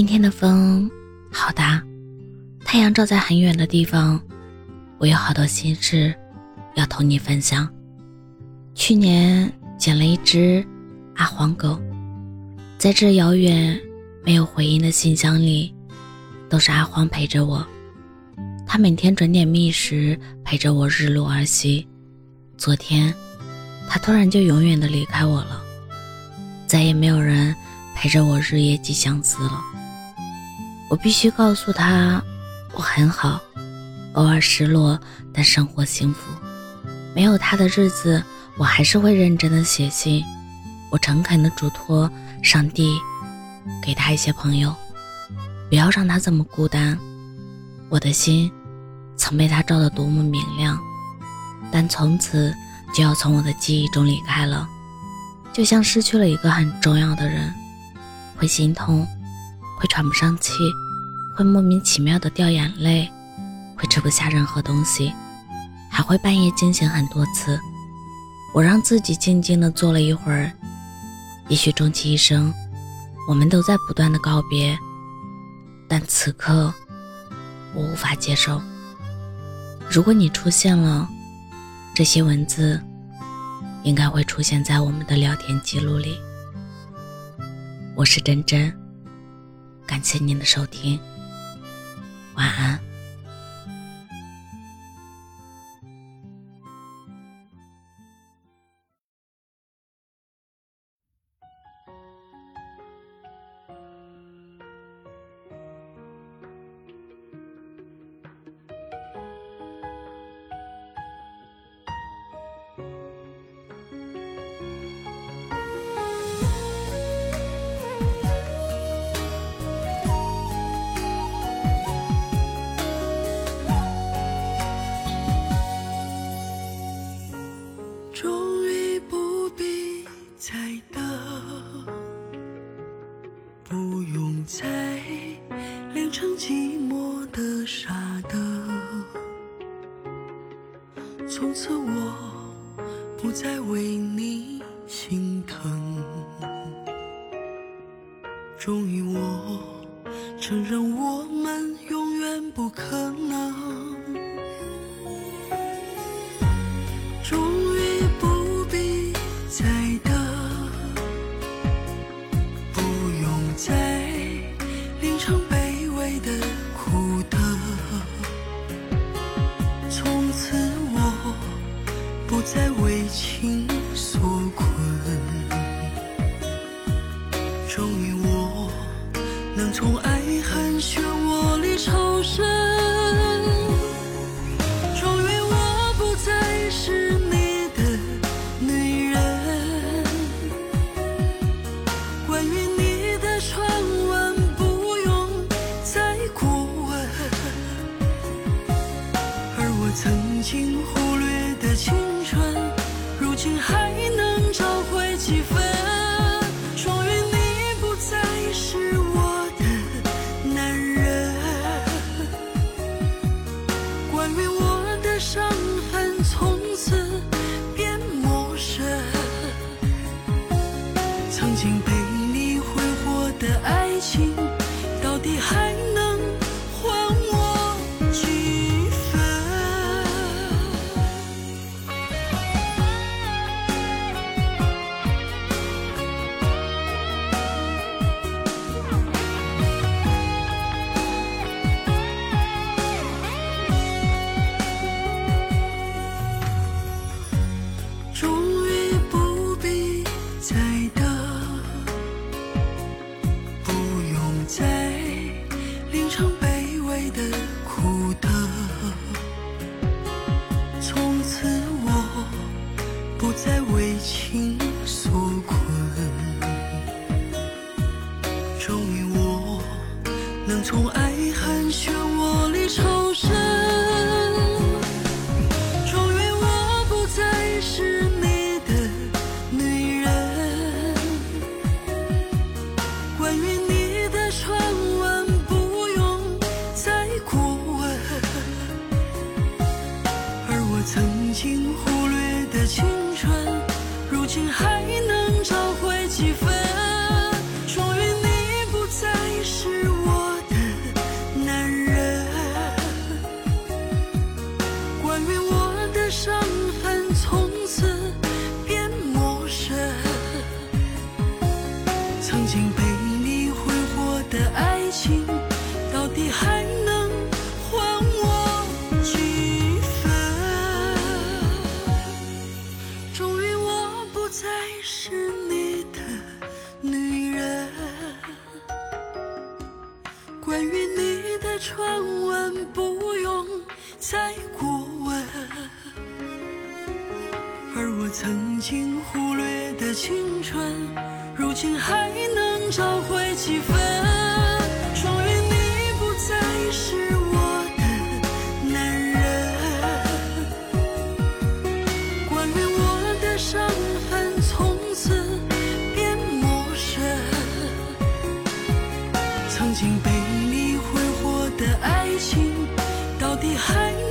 今天的风好大，太阳照在很远的地方，我有好多心事要同你分享。去年捡了一只阿黄狗，在这遥远没有回音的信箱里，都是阿黄陪着我。他每天准点觅食，陪着我日落而息。昨天，他突然就永远的离开我了，再也没有人陪着我日夜寄相思了。我必须告诉他，我很好，偶尔失落，但生活幸福。没有他的日子，我还是会认真的写信。我诚恳的嘱托上帝，给他一些朋友，不要让他这么孤单。我的心曾被他照得多么明亮，但从此就要从我的记忆中离开了，就像失去了一个很重要的人，会心痛。会喘不上气，会莫名其妙的掉眼泪，会吃不下任何东西，还会半夜惊醒很多次。我让自己静静的坐了一会儿，也许终其一生，我们都在不断的告别，但此刻我无法接受。如果你出现了，这些文字应该会出现在我们的聊天记录里。我是真真。感谢您的收听，晚安。不用再练成寂寞的傻的，从此我不再为你心疼。终于我承认，我们永远不可能。曾经忽略的青春，如今还能找回几分，终于你不再是我的男人。关于我的伤痕从此变陌生，曾经被你挥霍的爱情到底还能。情到底还能还我几分终于我不再是你的女人关于你的传闻不用再过问而我曾经忽略的青春如今还能找回几分？情到底还？